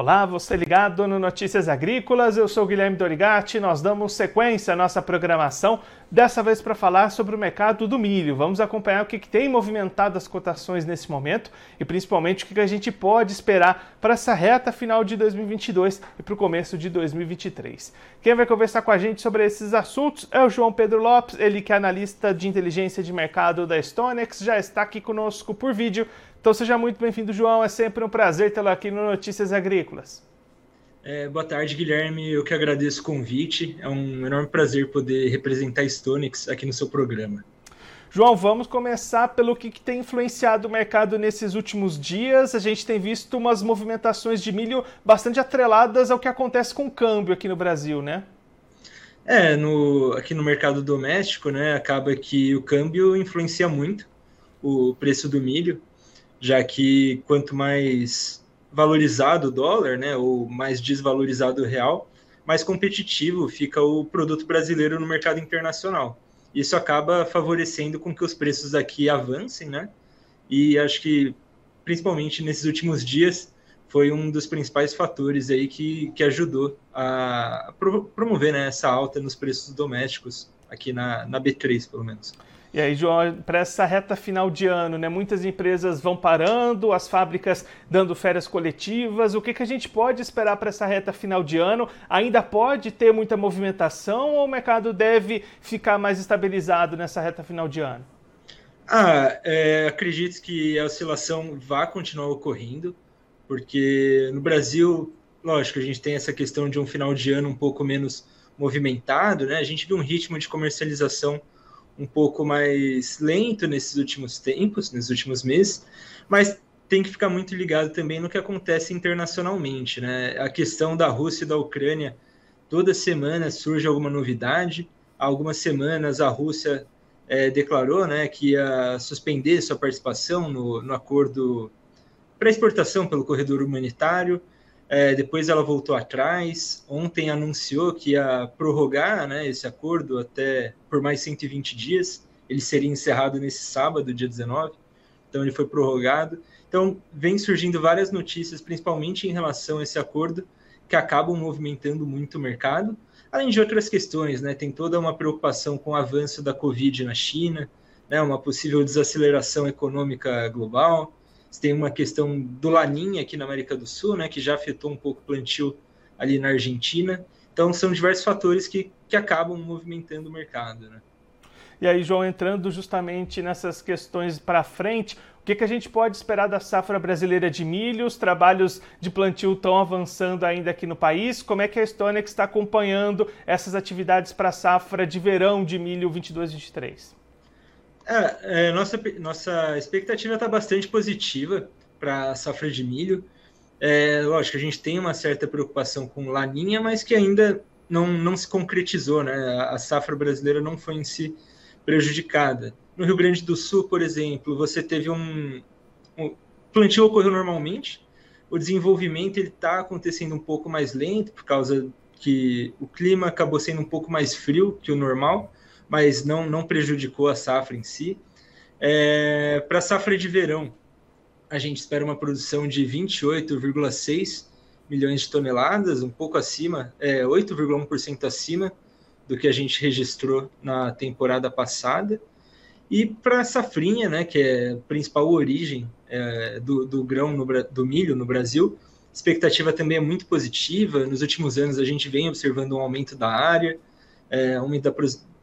Olá, você ligado no Notícias Agrícolas, eu sou Guilherme Dorigati, nós damos sequência à nossa programação, dessa vez para falar sobre o mercado do milho. Vamos acompanhar o que, que tem movimentado as cotações nesse momento e principalmente o que, que a gente pode esperar para essa reta final de 2022 e para o começo de 2023. Quem vai conversar com a gente sobre esses assuntos é o João Pedro Lopes, ele que é analista de inteligência de mercado da Stonex, já está aqui conosco por vídeo. Então seja muito bem-vindo, João. É sempre um prazer tê-lo aqui no Notícias Agrícolas. É, boa tarde, Guilherme. Eu que agradeço o convite. É um enorme prazer poder representar a Stonix aqui no seu programa. João, vamos começar pelo que, que, tem influenciado o mercado nesses últimos dias. A gente tem visto umas movimentações de milho bastante atreladas ao que acontece com o câmbio aqui no Brasil, né? É, no, aqui no mercado doméstico, né, acaba que o câmbio influencia muito o preço do milho já que quanto mais valorizado o dólar, né, ou mais desvalorizado o real, mais competitivo fica o produto brasileiro no mercado internacional. Isso acaba favorecendo com que os preços aqui avancem, né? E acho que principalmente nesses últimos dias foi um dos principais fatores aí que, que ajudou a promover né, essa alta nos preços domésticos aqui na, na B3, pelo menos. E aí, João, para essa reta final de ano, né, muitas empresas vão parando, as fábricas dando férias coletivas. O que, que a gente pode esperar para essa reta final de ano? Ainda pode ter muita movimentação ou o mercado deve ficar mais estabilizado nessa reta final de ano? Ah, é, acredito que a oscilação vai continuar ocorrendo, porque no Brasil, lógico, a gente tem essa questão de um final de ano um pouco menos movimentado, né? A gente viu um ritmo de comercialização um pouco mais lento nesses últimos tempos, nesses últimos meses, mas tem que ficar muito ligado também no que acontece internacionalmente, né? A questão da Rússia e da Ucrânia, toda semana surge alguma novidade. Há algumas semanas a Rússia é, declarou, né, que ia suspender sua participação no, no acordo para exportação pelo corredor humanitário. É, depois ela voltou atrás. Ontem anunciou que ia prorrogar né, esse acordo até por mais 120 dias. Ele seria encerrado nesse sábado, dia 19. Então ele foi prorrogado. Então vem surgindo várias notícias, principalmente em relação a esse acordo, que acabam movimentando muito o mercado. Além de outras questões, né? Tem toda uma preocupação com o avanço da Covid na China, né? Uma possível desaceleração econômica global você tem uma questão do Laninha aqui na América do Sul, né, que já afetou um pouco o plantio ali na Argentina. Então, são diversos fatores que, que acabam movimentando o mercado. Né? E aí, João, entrando justamente nessas questões para frente, o que, que a gente pode esperar da safra brasileira de milho? Os trabalhos de plantio estão avançando ainda aqui no país. Como é que a Estônia está acompanhando essas atividades para a safra de verão de milho 22-23? É, é, nossa, nossa expectativa está bastante positiva para a safra de milho. É, lógico, a gente tem uma certa preocupação com laninha, mas que ainda não, não se concretizou, né? A safra brasileira não foi em si prejudicada. No Rio Grande do Sul, por exemplo, você teve um, um plantio ocorreu normalmente, o desenvolvimento ele está acontecendo um pouco mais lento por causa que o clima acabou sendo um pouco mais frio que o normal mas não, não prejudicou a safra em si. É, Para a safra de verão, a gente espera uma produção de 28,6 milhões de toneladas, um pouco acima, é, 8,1% acima do que a gente registrou na temporada passada. E para a safrinha, né, que é a principal origem é, do, do grão, no, do milho no Brasil, a expectativa também é muito positiva. Nos últimos anos, a gente vem observando um aumento da área, é, aumento da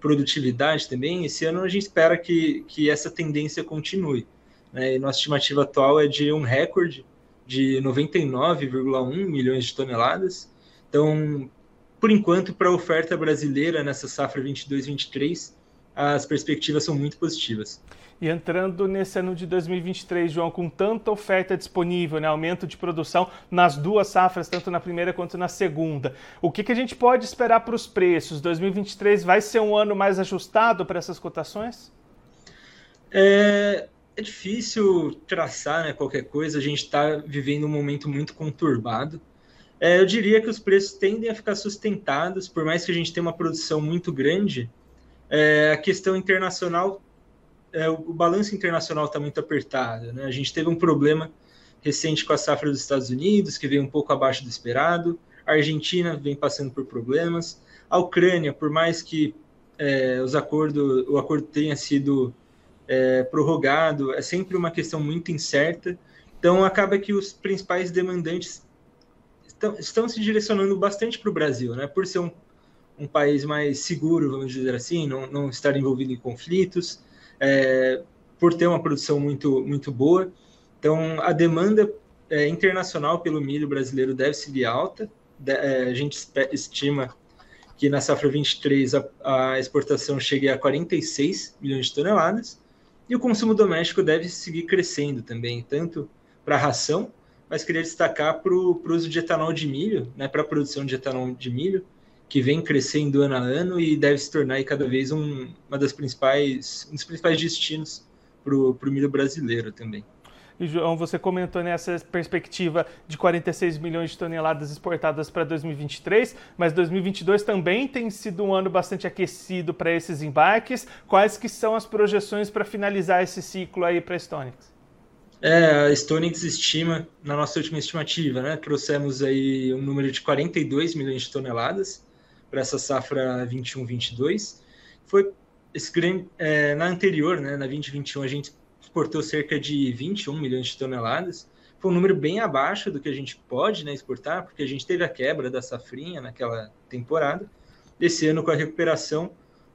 produtividade também, esse ano a gente espera que, que essa tendência continue. Né? E nossa estimativa atual é de um recorde de 99,1 milhões de toneladas. Então, por enquanto, para a oferta brasileira nessa safra 22-23, as perspectivas são muito positivas. E entrando nesse ano de 2023, João, com tanta oferta disponível, né, aumento de produção nas duas safras, tanto na primeira quanto na segunda, o que, que a gente pode esperar para os preços? 2023 vai ser um ano mais ajustado para essas cotações? É, é difícil traçar né, qualquer coisa, a gente está vivendo um momento muito conturbado. É, eu diria que os preços tendem a ficar sustentados, por mais que a gente tenha uma produção muito grande, é, a questão internacional é, o, balanço internacional está muito apertado. Né? A gente teve um problema recente com a safra dos Estados Unidos, que veio um pouco abaixo do esperado. A Argentina vem passando por problemas. A Ucrânia, por mais que é, os acordo, o acordo tenha sido é, prorrogado, é sempre uma questão muito incerta. Então, acaba que os principais demandantes estão, estão se direcionando bastante para o Brasil, né? por ser um, um país mais seguro, vamos dizer assim, não, não estar envolvido em conflitos, é, por ter uma produção muito, muito boa. Então, a demanda é, internacional pelo milho brasileiro deve seguir alta. De, é, a gente estima que na safra 23 a, a, exportação chegue a 46 milhões de toneladas e o consumo doméstico deve seguir crescendo também, tanto para a ração, mas queria destacar para o uso de etanol de milho, né, para a produção de etanol de milho, que vem crescendo ano a ano e deve se tornar cada vez um, uma das principais, um dos principais destinos para o milho brasileiro também. E, João, você comentou nessa perspectiva de 46 milhões de toneladas exportadas para 2023, mas 2022 também tem sido um ano bastante aquecido para esses embarques. Quais que são as projeções para finalizar esse ciclo aí para a Stonix? É, a Stonix estima, na nossa última estimativa, né, trouxemos aí um número de 42 milhões de toneladas para essa safra 21-22. Foi esse grande, é, na anterior, né, na 2021, a gente exportou cerca de 21 milhões de toneladas. Foi um número bem abaixo do que a gente pode né, exportar, porque a gente teve a quebra da safrinha naquela temporada. Esse ano, com a recuperação,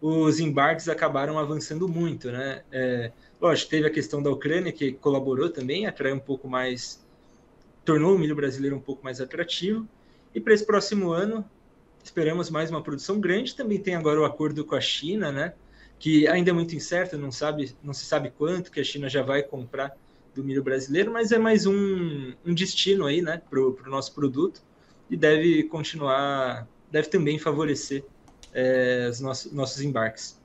os embarques acabaram avançando muito. Né? É, lógico, teve a questão da Ucrânia, que colaborou também, atraiu um pouco mais, tornou o milho brasileiro um pouco mais atrativo. E para esse próximo ano, esperamos mais uma produção grande. Também tem agora o acordo com a China, né? que ainda é muito incerto, não, sabe, não se sabe quanto que a China já vai comprar do milho brasileiro, mas é mais um, um destino aí, né, para o nosso produto e deve continuar, deve também favorecer é, os nossos, nossos embarques.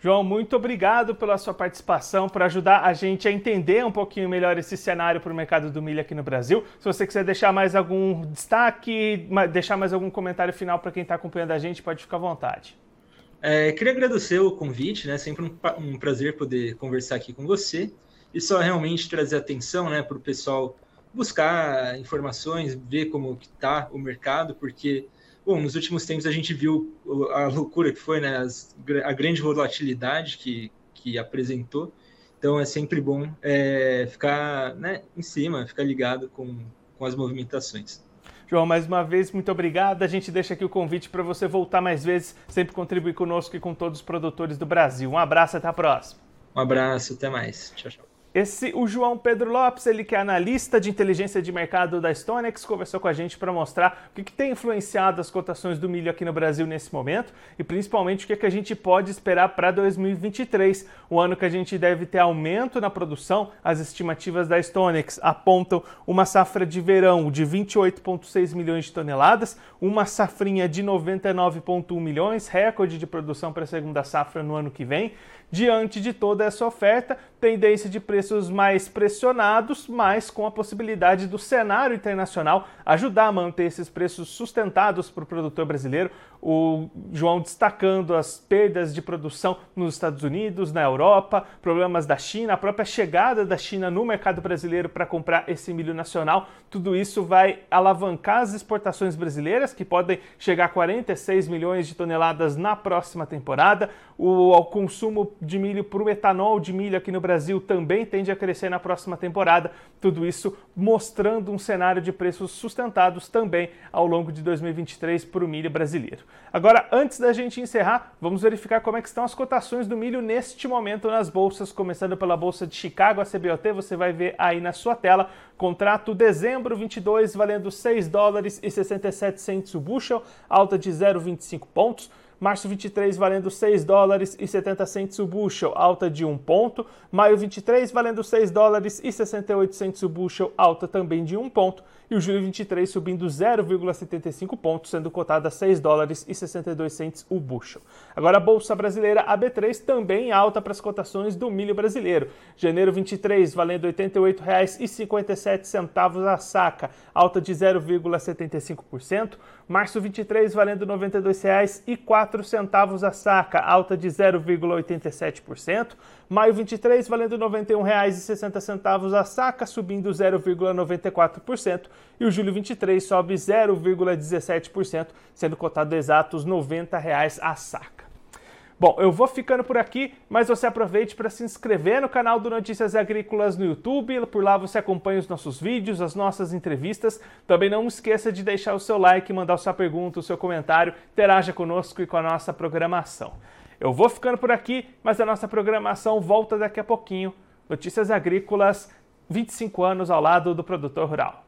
João, muito obrigado pela sua participação, por ajudar a gente a entender um pouquinho melhor esse cenário para o mercado do milho aqui no Brasil. Se você quiser deixar mais algum destaque, deixar mais algum comentário final para quem está acompanhando a gente, pode ficar à vontade. É, queria agradecer o convite, né? Sempre um, um, prazer poder conversar aqui com você e só realmente trazer atenção, né, para o pessoal buscar informações, ver como está o mercado, porque, bom, nos últimos tempos a gente viu a loucura que foi, né, as, a grande volatilidade que, que apresentou. Então é sempre bom é, ficar né, em cima, ficar ligado com, com as movimentações. João, mais uma vez, muito obrigado. A gente deixa aqui o convite para você voltar mais vezes, sempre contribuir conosco e com todos os produtores do Brasil. Um abraço, até a próxima. Um abraço, até mais. Tchau, tchau. Esse, o João Pedro Lopes, ele que é analista de inteligência de mercado da Stonex, conversou com a gente para mostrar o que, que, tem influenciado as cotações do milho aqui no Brasil nesse momento e principalmente o que, que a gente pode esperar para 2023, o ano que a gente deve ter aumento na produção. As estimativas da Stonex apontam uma safra de verão de 28,6 milhões de toneladas, uma safrinha de 99,1 milhões, recorde de produção para a segunda safra no ano que vem. Diante de toda essa oferta, tendência de preços mais pressionados, mas com a possibilidade do cenário internacional ajudar a manter esses preços sustentados para o produtor brasileiro. O João destacando as perdas de produção nos Estados Unidos, na Europa, problemas da China, a própria chegada da China no mercado brasileiro para comprar esse milho nacional. Tudo isso vai alavancar as exportações brasileiras, que podem chegar a 46 milhões de toneladas na próxima temporada. O, consumo de milho para o etanol de milho aqui no Brasil também tende a crescer na próxima temporada. Tudo isso mostrando um cenário de preços sustentados também ao longo de 2023 para o milho brasileiro. Agora, antes da gente encerrar, vamos verificar como é que estão as cotações do milho neste momento nas bolsas, começando pela bolsa de Chicago, a CBOT, você vai ver aí na sua tela, contrato dezembro 22 valendo 6 dólares e 67 cents o bushel, alta de 0,25 pontos. Março 23 valendo 6 dólares e 70 cents o bushel, alta de 1 ponto. Maio 23 valendo 6 dólares e 68 cents o bushel, alta também de 1 ponto e o julho 23 subindo 0,75 pontos, sendo cotada a 6 dólares e 62 cents o bushel. Agora a bolsa brasileira AB3 também alta para as cotações do milho brasileiro. Janeiro 23 valendo R$ 88,57 a saca, alta de 0,75%. Março 23 valendo R$ 92,04 4 centavos a saca, alta de 0,87%. Maio 23 valendo R$ 91,60 a saca, subindo 0,94%. E o julho 23 sobe 0,17%, sendo cotado exatos R$ 90 a saca. Bom, eu vou ficando por aqui, mas você aproveite para se inscrever no canal do Notícias Agrícolas no YouTube. Por lá você acompanha os nossos vídeos, as nossas entrevistas. Também não esqueça de deixar o seu like, mandar sua pergunta, o seu comentário, interaja conosco e com a nossa programação. Eu vou ficando por aqui, mas a nossa programação volta daqui a pouquinho. Notícias Agrícolas, 25 anos ao lado do produtor rural.